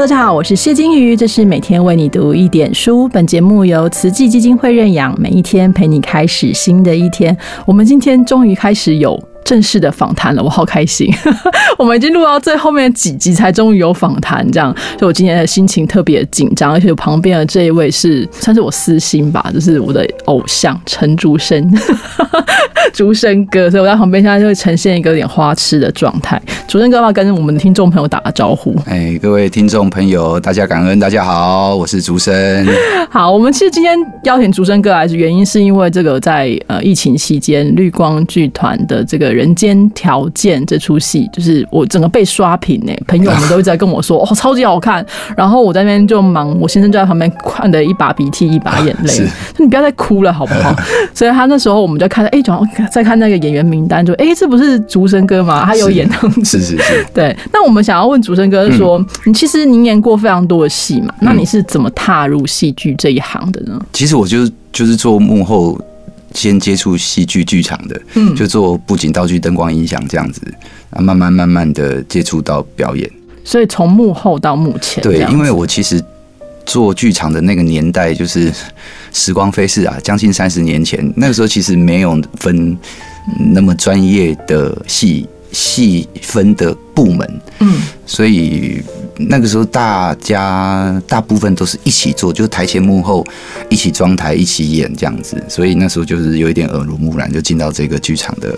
大家好，我是谢金鱼，这是每天为你读一点书。本节目由慈济基金会认养，每一天陪你开始新的一天。我们今天终于开始有。正式的访谈了，我好开心！我们已经录到最后面几集，才终于有访谈，这样，所以我今天的心情特别紧张，而且旁边的这一位是算是我私心吧，就是我的偶像陈竹生，竹生哥，所以我在旁边现在就会呈现一个有点花痴的状态。竹生哥要跟我们的听众朋友打个招呼。哎，各位听众朋友，大家感恩，大家好，我是竹生。好，我们其实今天邀请竹生哥来，原因是因为这个在呃疫情期间，绿光剧团的这个。人间条件这出戏，就是我整个被刷屏呢。朋友们都一直在跟我说，哦，超级好看。然后我在那边就忙，我先生就在旁边看的一把鼻涕一把眼泪。你不要再哭了，好不好？所以他那时候我们就看，哎，转在看那个演员名单，就哎，这不是竹生哥吗？他有演。是是是。对。那我们想要问竹生哥说，你其实您演过非常多的戏嘛？那你是怎么踏入戏剧这一行的呢？其实我就是就是做幕后。先接触戏剧剧场的，嗯，就做布景、道具、灯光、音响这样子，啊，慢慢慢慢的接触到表演。所以从幕后到目前，对，因为我其实做剧场的那个年代就是时光飞逝啊，将近三十年前，那个时候其实没有分那么专业的戏。细分的部门，嗯，所以那个时候大家大部分都是一起做，就是台前幕后一起装台、一起演这样子，所以那时候就是有一点耳濡目染，就进到这个剧场的。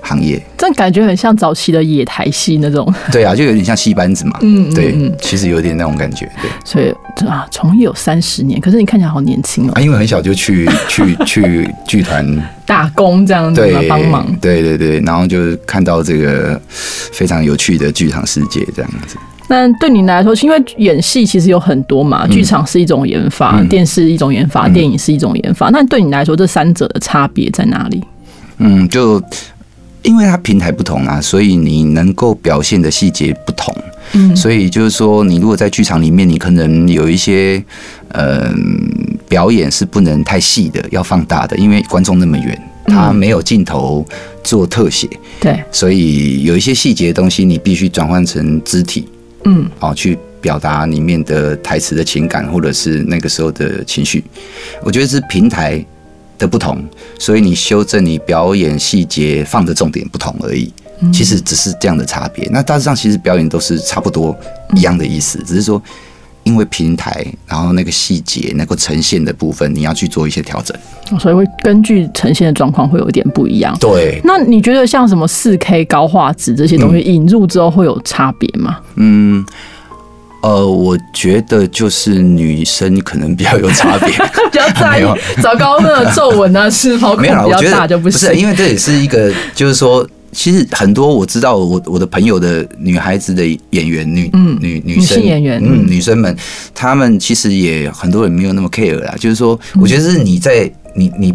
行业，这感觉很像早期的野台戏那种。对啊，就有点像戏班子嘛。嗯，对，其实有点那种感觉。对，所以啊，从业有三十年，可是你看起来好年轻哦。啊，因为很小就去 去去剧团打工这样子帮忙。对对对，然后就是看到这个非常有趣的剧场世界这样子。那对你来说，因为演戏其实有很多嘛，剧场是一种研发，电视一种研发，电影是一种研发。那对你来说，这三者的差别在哪里？嗯，就。因为它平台不同啊，所以你能够表现的细节不同。嗯，所以就是说，你如果在剧场里面，你可能有一些呃表演是不能太细的，要放大的，因为观众那么远，他没有镜头做特写。对，所以有一些细节的东西，你必须转换成肢体，嗯，哦，去表达里面的台词的情感，或者是那个时候的情绪。我觉得是平台。的不同，所以你修正你表演细节放的重点不同而已，其实只是这样的差别。那大致上其实表演都是差不多一样的意思，只是说因为平台，然后那个细节能够呈现的部分，你要去做一些调整，所以会根据呈现的状况会有一点不一样。对，那你觉得像什么四 K 高画质这些东西引入之后会有差别吗？嗯。呃，我觉得就是女生可能比较有差别，比较在意 糟糕的皱纹啊、是毛孔比较大就不是，因为这也是一个，就是说，其实很多我知道我我的朋友的女孩子的演员女嗯女女生演员嗯女生们，她们其实也很多人没有那么 care 啦，就是说，我觉得是你在你你。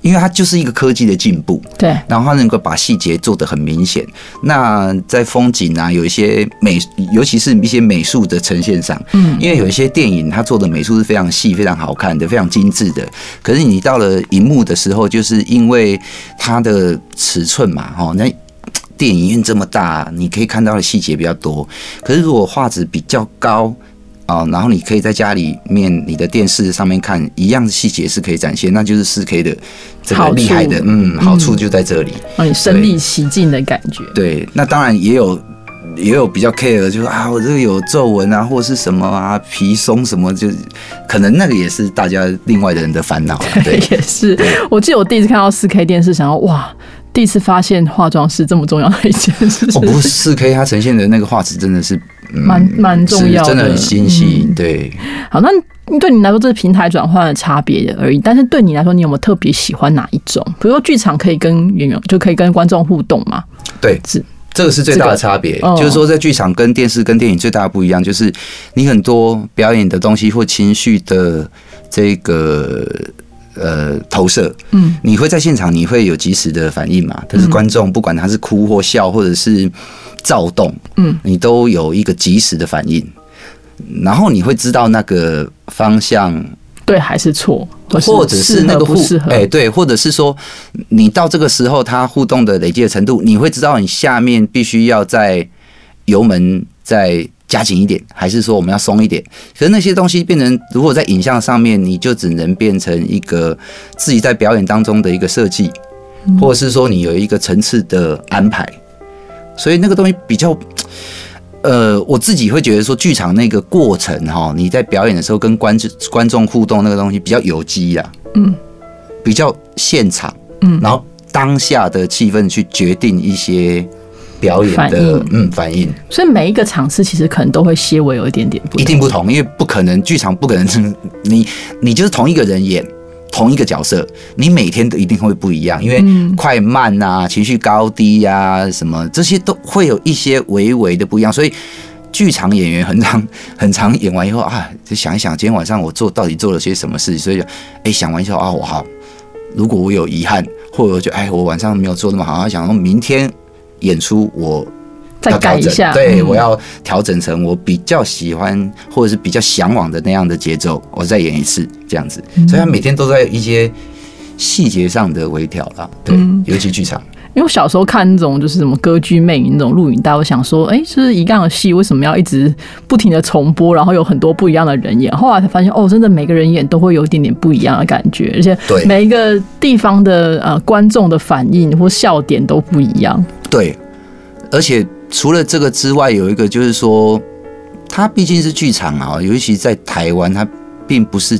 因为它就是一个科技的进步，对，然后它能够把细节做得很明显。那在风景啊，有一些美，尤其是一些美术的呈现上，嗯，因为有一些电影它做的美术是非常细、非常好看的、非常精致的。可是你到了荧幕的时候，就是因为它的尺寸嘛，哈，那电影院这么大，你可以看到的细节比较多。可是如果画质比较高，啊，然后你可以在家里面，你的电视上面看一样的细节是可以展现，那就是四 K 的这个厉害的，嗯，好处就在这里，让你身临其境的感觉。对，那当然也有也有比较 care 的，就是啊，我这个有皱纹啊，或是什么啊，皮松什么，就可能那个也是大家另外的人的烦恼。对，也是。我记得我第一次看到四 K 电视，想要哇。第一次发现化妆是这么重要的一件事。哦，不是四 K，它呈现的那个画质真的是蛮蛮重要，真的很精细。对，好，那对你来说这是平台转换的差别而已。但是对你来说，你有没有特别喜欢哪一种？比如说剧场可以跟演员就可以跟观众互动嘛？对，是这个是最大的差别。就是说，在剧场跟电视跟电影最大的不一样，就是你很多表演的东西或情绪的这个。呃，投射，嗯，你会在现场，你会有及时的反应嘛？但是观众不管他是哭或笑，或者是躁动，嗯，你都有一个及时的反应，然后你会知道那个方向对还是错，或者是那个不适合，哎，对，或者是说你到这个时候，他互动的累积的程度，你会知道你下面必须要在油门再加紧一点，还是说我们要松一点？可是那些东西变成，如果在影像上面，你就只能变成一个自己在表演当中的一个设计，或者是说你有一个层次的安排。所以那个东西比较，呃，我自己会觉得说，剧场那个过程哈，你在表演的时候跟观众观众互动那个东西比较有机呀，嗯，比较现场，嗯，然后当下的气氛去决定一些。表演的嗯反应，所以每一个场次其实可能都会些微有一点点不一定不同，因为不可能剧场不可能是你你就是同一个人演同一个角色，你每天都一定会不一样，因为快慢啊、情绪高低呀什么这些都会有一些微微的不一样，所以剧场演员很长 很长演完以后啊，就想一想今天晚上我做到底做了些什么事情，所以哎想完以后啊我好，如果我有遗憾，或者就哎我晚上没有做那么好，想说明天。演出我再改一下，对我要调整成我比较喜欢或者是比较向往的那样的节奏，我再演一次这样子。所以他每天都在一些细节上的微调啦，对，尤其剧场。因为我小时候看那种就是什么歌剧魅影那种录影带，我想说，哎，是一样的戏，为什么要一直不停的重播？然后有很多不一样的人演，后来才发现，哦，真的每个人演都会有一点点不一样的感觉，而且每一个地方的呃观众的反应或笑点都不一样。对，而且除了这个之外，有一个就是说，它毕竟是剧场啊，尤其在台湾，它并不是，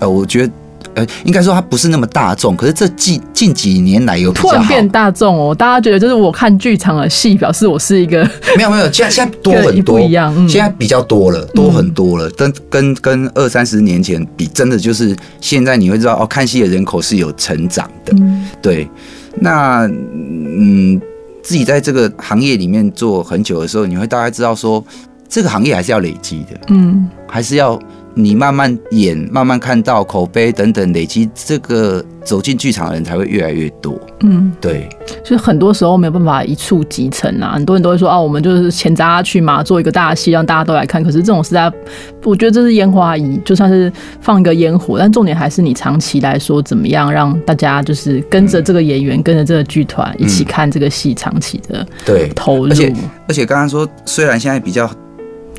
呃，我觉得，呃，应该说它不是那么大众。可是这近近几年来有突然变大众哦，大家觉得就是我看剧场的戏，表示我是一个 没有没有，现在现在多很多，一样，现在比较多了，多很多了。跟跟跟二三十年前比，真的就是现在你会知道哦，看戏的人口是有成长的。对，那嗯。自己在这个行业里面做很久的时候，你会大概知道说，这个行业还是要累积的，嗯，还是要你慢慢演，慢慢看到口碑等等累积，这个走进剧场的人才会越来越多，嗯，对。所以很多时候没有办法一触即成啊，很多人都会说啊，我们就是钱砸下去嘛，做一个大戏让大家都来看。可是这种实在，我觉得这是烟花仪，就算是放一个烟火，但重点还是你长期来说怎么样让大家就是跟着这个演员，跟着这个剧团一起看这个戏，长期的对投入。而且而且刚刚说，虽然现在比较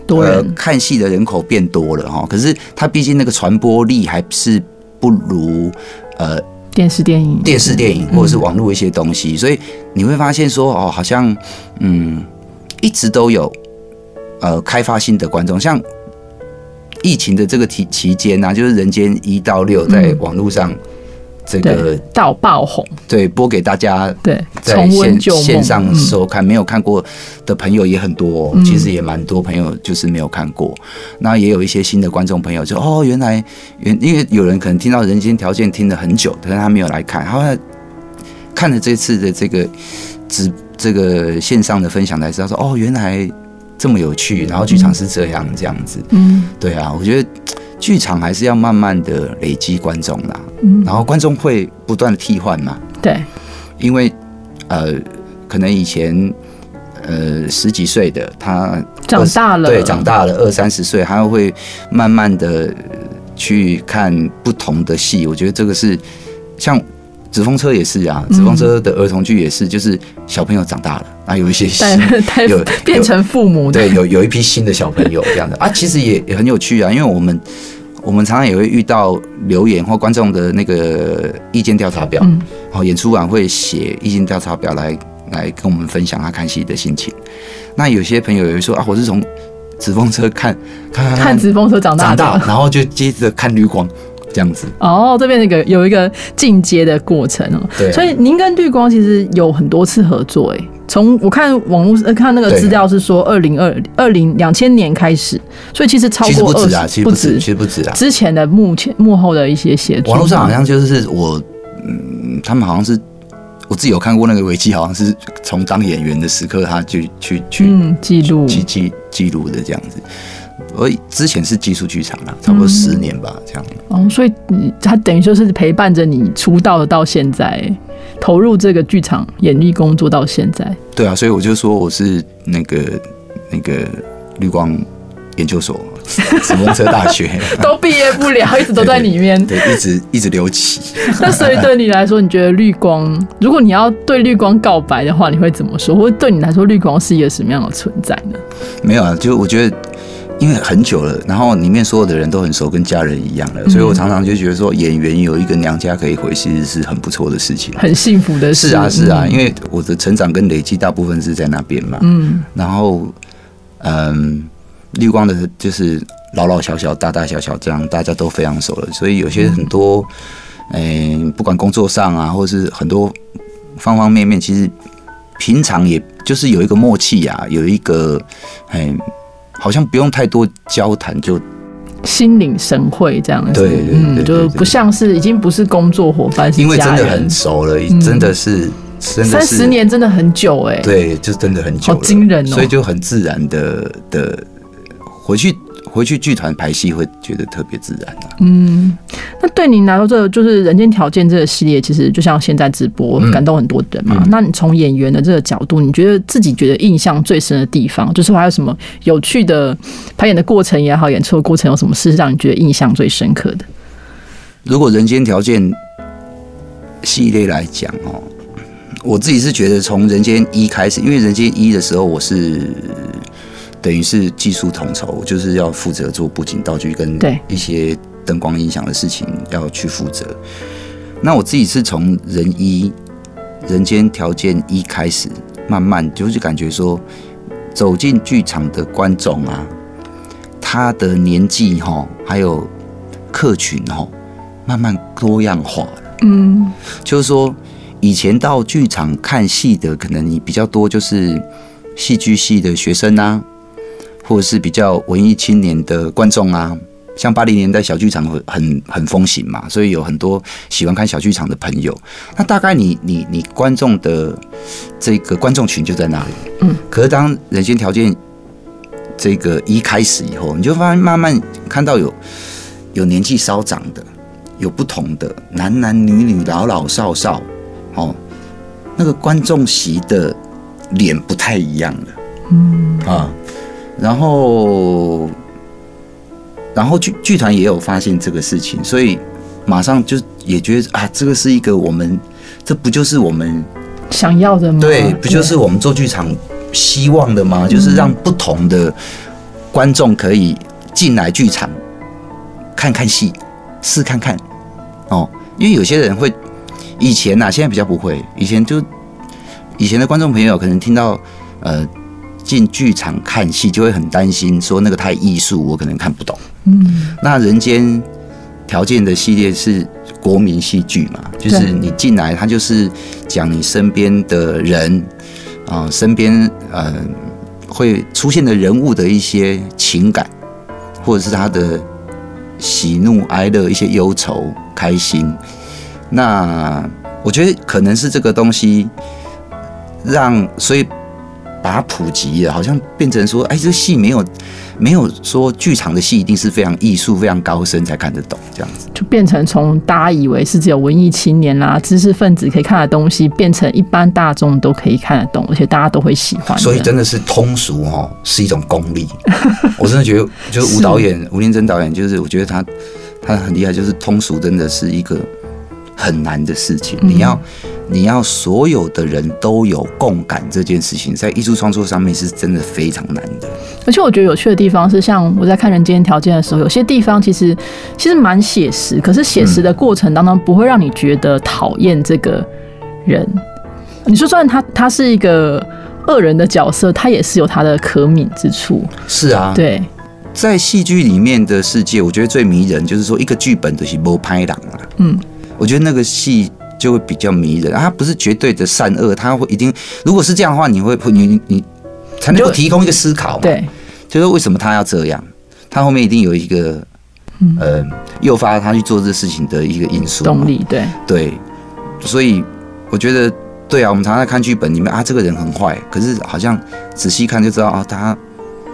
多人看戏的人口变多了哈，可是它毕竟那个传播力还是不如呃。电视电影、电视电影或者是网络一些东西，所以你会发现说哦，好像嗯，一直都有呃开发新的观众，像疫情的这个期期间呢，就是《人间一到六》在网络上。这个到爆红，对，播给大家，对，在线线上收看，没有看过的朋友也很多，其实也蛮多朋友就是没有看过。那也有一些新的观众朋友，就哦，原来原因为有人可能听到《人间条件》听了很久，但是他没有来看，他看了这次的这个直这个线上的分享才知道说，哦，原来这么有趣，然后剧场是这样这样子，嗯，对啊，我觉得。剧场还是要慢慢的累积观众啦，然后观众会不断的替换嘛。对，因为呃，可能以前呃十几岁的他长大了，对，长大了二三十岁，他会慢慢的去看不同的戏。我觉得这个是像纸风车也是啊，纸风车的儿童剧也是，就是小朋友长大了，然后有一些有 变成父母，对，有有一批新的小朋友这样的啊，其实也也很有趣啊，因为我们。我们常常也会遇到留言或观众的那个意见调查表，好，演出完会写意见调查表来来跟我们分享他看戏的心情。那有些朋友也会说啊，我是从纸风车看看看纸风车长大，长大，然后就接着看绿光。这样子。哦，这边那个有一个进阶的过程哦，对，所以您跟绿光其实有很多次合作哎，从我看网络呃看那个资料是说二零二二零两千年开始，所以其实超过二十，不止，其实不止啊，之前的幕前幕后的一些协助，网络上好像就是我，嗯，他们好像是我自己有看过那个维基，好像是从当演员的时刻他就去去记录。记记记录的这样子。我之前是技术剧场啦，差不多十年吧，这样。哦，所以你他等于说是陪伴着你出道到现在，投入这个剧场演艺工作到现在。对啊，所以我就说我是那个那个绿光研究所 什么车大学 都毕业不了，一直都在里面。对，一直一直留级。那所以对你来说，你觉得绿光，如果你要对绿光告白的话，你会怎么说？或者对你来说，绿光是一个什么样的存在呢？没有啊，就我觉得，因为很久了，然后里面所有的人都很熟，跟家人一样了，所以我常常就觉得说，演员有一个娘家可以回，其实是很不错的事情，很幸福的事。是啊，是啊，因为我的成长跟累积大部分是在那边嘛。嗯，然后，嗯。绿光的，就是老老小小、大大小小这样，大家都非常熟了。所以有些很多，嗯，不管工作上啊，或者是很多方方面面，其实平常也就是有一个默契呀，有一个，哎，好像不用太多交谈，就心领神会这样子。对对对，就不像是已经不是工作伙伴，因为真的很熟了，真的是。三十年真的很久哎，对，就真的很久，好惊人哦，所以就很自然的的。回去回去剧团排戏会觉得特别自然啊。嗯，那对您来说，这就是《人间条件》这个系列，其实就像现在直播感动很多人嘛。那你从演员的这个角度，你觉得自己觉得印象最深的地方，就是还有什么有趣的排演的过程也好，演出的过程有什么事让你觉得印象最深刻的？如果《人间条件》系列来讲哦，我自己是觉得从《人间一》开始，因为《人间一》的时候我是。等于是技术统筹，就是要负责做布景、道具跟一些灯光音响的事情要去负责。那我自己是从人一人间条件一开始，慢慢就是感觉说，走进剧场的观众啊，他的年纪哈，还有客群哈，慢慢多样化了。嗯，就是说以前到剧场看戏的，可能你比较多就是戏剧系的学生啊。或者是比较文艺青年的观众啊，像八零年代小剧场很很风行嘛，所以有很多喜欢看小剧场的朋友。那大概你你你观众的这个观众群就在那里。嗯。可是当人间条件这个一开始以后，你就发现慢慢看到有有年纪稍长的，有不同的男男女女、老老少少，哦，那个观众席的脸不太一样了。嗯。啊。然后，然后剧剧团也有发现这个事情，所以马上就也觉得啊，这个是一个我们，这不就是我们想要的吗？对，不就是我们做剧场希望的吗？就是让不同的观众可以进来剧场看看戏，试看看哦。因为有些人会以前呐，现在比较不会，以前就以前的观众朋友可能听到呃。进剧场看戏就会很担心，说那个太艺术，我可能看不懂。嗯，那人间条件的系列是国民戏剧嘛，就是你进来，它就是讲你身边的人啊，身边呃会出现的人物的一些情感，或者是他的喜怒哀乐、一些忧愁、开心。那我觉得可能是这个东西让所以。把它普及了，好像变成说，哎，这戏没有没有说剧场的戏一定是非常艺术、非常高深才看得懂，这样子就变成从大家以为是只有文艺青年啦、知识分子可以看的东西，变成一般大众都可以看得懂，而且大家都会喜欢。所以真的是通俗哦，是一种功力。我真的觉得，就是吴导演吴念真导演，就是我觉得他他很厉害，就是通俗真的是一个很难的事情，你要。你要所有的人都有共感这件事情，在艺术创作上面是真的非常难的。而且我觉得有趣的地方是，像我在看《人间条件》的时候，有些地方其实其实蛮写实，可是写实的过程当中不会让你觉得讨厌这个人。你说，虽然他他是一个恶人的角色，他也是有他的可悯之处。是啊，对，在戏剧里面的世界，我觉得最迷人就是说，一个剧本的是不拍档啊。嗯，我觉得那个戏。就会比较迷人，他不是绝对的善恶，他会一定。如果是这样的话，你会你你才能够提供一个思考嘛？对，就是为什么他要这样？他后面一定有一个呃诱发他去做这事情的一个因素动力。对对，所以我觉得对啊，我们常常看剧本里面啊，这个人很坏，可是好像仔细看就知道啊，他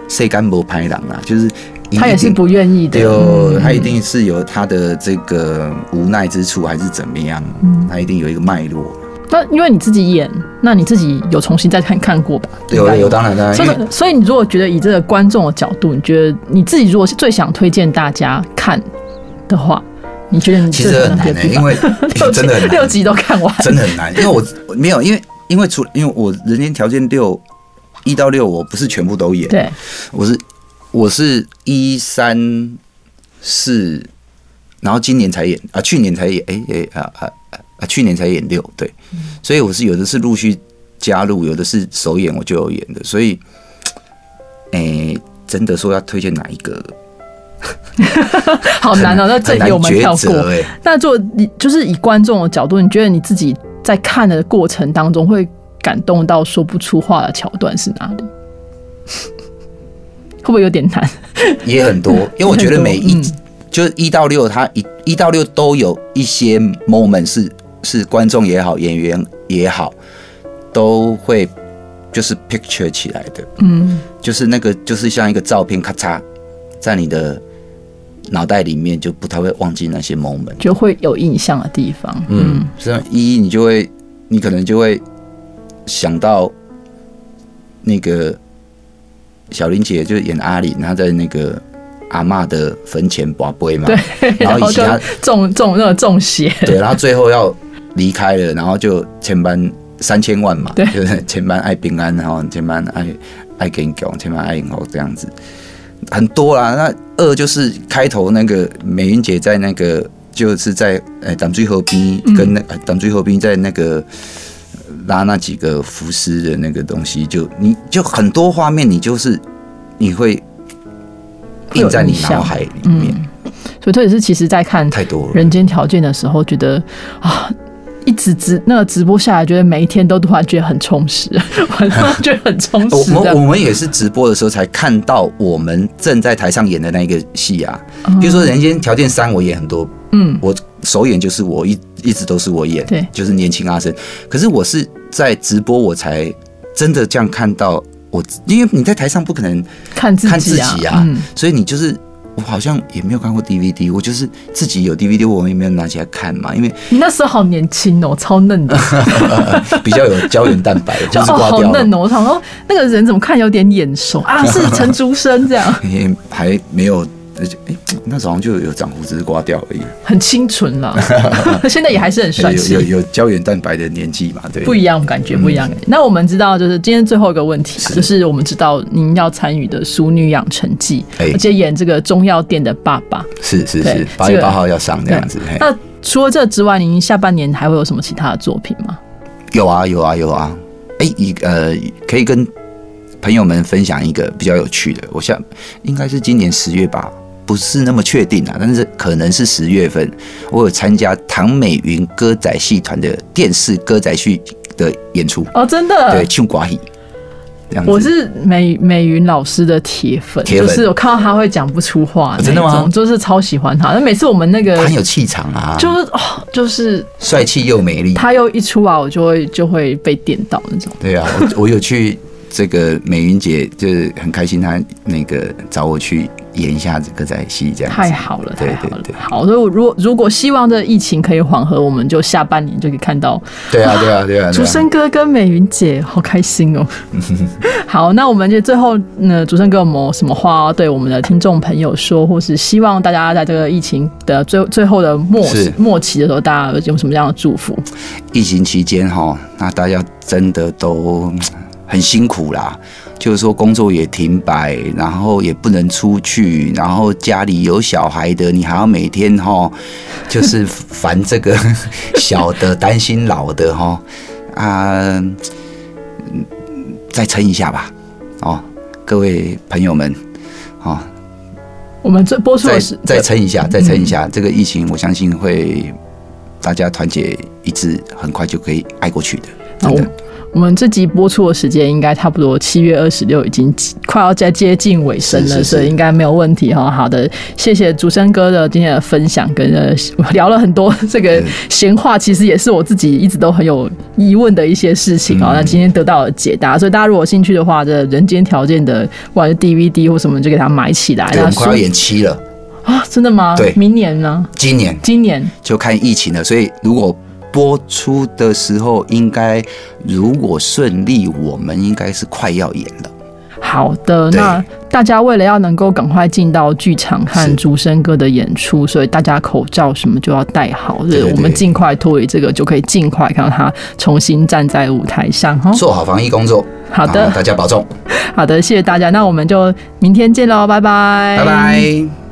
谁干不拍狼啊？就是。他也是不愿意的，有他一定是有他的这个无奈之处，还是怎么样？他一定有一个脉络。那因为你自己演，那你自己有重新再看看过吧？有有，当然当然，所以，所以你如果觉得以这个观众的角度，你觉得你自己如果是最想推荐大家看的话，你觉得你其实很难因为 真的六集都看完，真的很难，因为我我没有，因为因为除因为我人间条件六一到六，我不是全部都演，对，我是我是一三四，然后今年才演啊，去年才演，哎、哎啊啊啊啊，去年才演六，对，所以我是有的是陆续加入，有的是首演我就有演的，所以，哎、真的说要推荐哪一个，好难哦、那这很难题我们跳过。那做你就是以观众的角度，你觉得你自己在看的过程当中会感动到说不出话的桥段是哪里？会不会有点难？也很多，因为我觉得每一、嗯就是一到六，它一一到六都有一些 moment 是是观众也好，演员也好，都会就是 picture 起来的，嗯，就是那个就是像一个照片，咔嚓，在你的脑袋里面就不太会忘记那些 moment。就会有印象的地方。嗯，这样一你就会，你可能就会想到那个小林姐就演阿玲，她在那个阿嬷的坟前拔杯嘛，对，然后就然后以及她中中那个中邪，对，然后最后要离开了，然后就千般三千万嘛，对就是千般爱平安，然后千般爱爱给你狗，千般爱赢后这样子，很多啦。那二就是开头那个美云姐在那个就是在呃党最后边跟那呃挡最后边在那个。拉那几个浮尸的那个东西，就你就很多画面，你就是你会印在你脑海里面，所以这也是其实在看太多。人间条件的时候，觉得啊。一直直那个直播下来，觉得每一天都突然觉得很充实，晚上觉得很充实我。们我们也是直播的时候才看到我们正在台上演的那个戏啊。嗯比如说《人间条件三》，我演很多，嗯，我首演就是我一一直都是我演，对就是年轻阿生。可是我是在直播，我才真的这样看到我，因为你在台上不可能看自己啊，看自己啊，嗯，所以你就是。我好像也没有看过 DVD，我就是自己有 DVD，我也没有拿起来看嘛，因为你那时候好年轻哦，超嫩的，比较有胶原蛋白，就 哦，好是刮掉了。嫩哦。我想说那个人怎么看有点眼熟啊？是陈竹生这样，也还没有，而且哎，那时候好像就有长胡子，是刮掉而已。很清纯了，现在也还是很帅气有有。有胶原蛋白的年纪嘛？对，不一样感觉，不一样感觉。那我们知道，就是今天最后一个问题就是我们知道您要参与的《淑女养成记》，哎而且演这个中药店的爸爸。是是是，八月八号要上这样子。那除了这之外，您下半年还会有什么其他的作品吗？有啊有啊有啊，哎，一呃，可以跟朋友们分享一个比较有趣的，我想应该是今年十月吧。不是那么确定啊，但是可能是十月份，我有参加唐美云歌仔戏团的电视歌仔戏的演出，哦，真的，对，唱寡戏。我是美美云老师的铁粉，粉就是我看到他会讲不出话真的吗就是超喜欢他。那每次我们那个他很有气场啊，就是哦，就是帅气又美丽。他又一出来，我就会就会被电到那种。对啊，我 我有去这个美云姐，就是很开心，她那个找我去演一下这个在戏这样子。太好了，对太好了对对。好，所以我如果如果希望这疫情可以缓和，我们就下半年就可以看到对啊，对啊，对啊。对竹啊生哥跟美云姐，好开心哦。好，那我们就最后呢，竹生哥有没有什么话要对我们的听众朋友说，或是希望大家在这个疫情的最最后的末末期的时候，大家有什么样的祝福？疫情期间哈，那大家真的都嗯很辛苦啦。就是说工作也停摆，然后也不能出去，然后家里有小孩的，你还要每天哈，就是烦这个 小的，担心老的哈啊，嗯再撑一下吧，哦，各位朋友们，哦，我们这播出再的是再撑一下，再撑一下，这个疫情我相信会大家团结一致，很快就可以挨过去的，真的好。我们这集播出的时间应该差不多七月二十六，已经快要在接近尾声了，是是是所以应该没有问题哈。好的，谢谢竹生哥的今天的分享，跟呃聊了很多这个嗯闲话，其实也是我自己一直都很有疑问的一些事情嗯啊。那今天得到了解答，所以大家如果有兴趣的话，这人间条件的不管是 DVD 或什么，就给它买起来。对，快要演期了，啊，真的吗？对明年呢？今年今年就看疫情了，所以如果播出的时候，应该如果顺利，我们应该是快要演了。好的，那大家为了要能够赶快进到剧场看是竹生哥的演出，所以大家口罩什么就要戴好，对对我们尽快脱离这个，就可以尽快看到他重新站在舞台上哈。做好防疫工作。好的大家保重，好的，谢谢大家，那我们就明天见喽，拜拜，拜拜。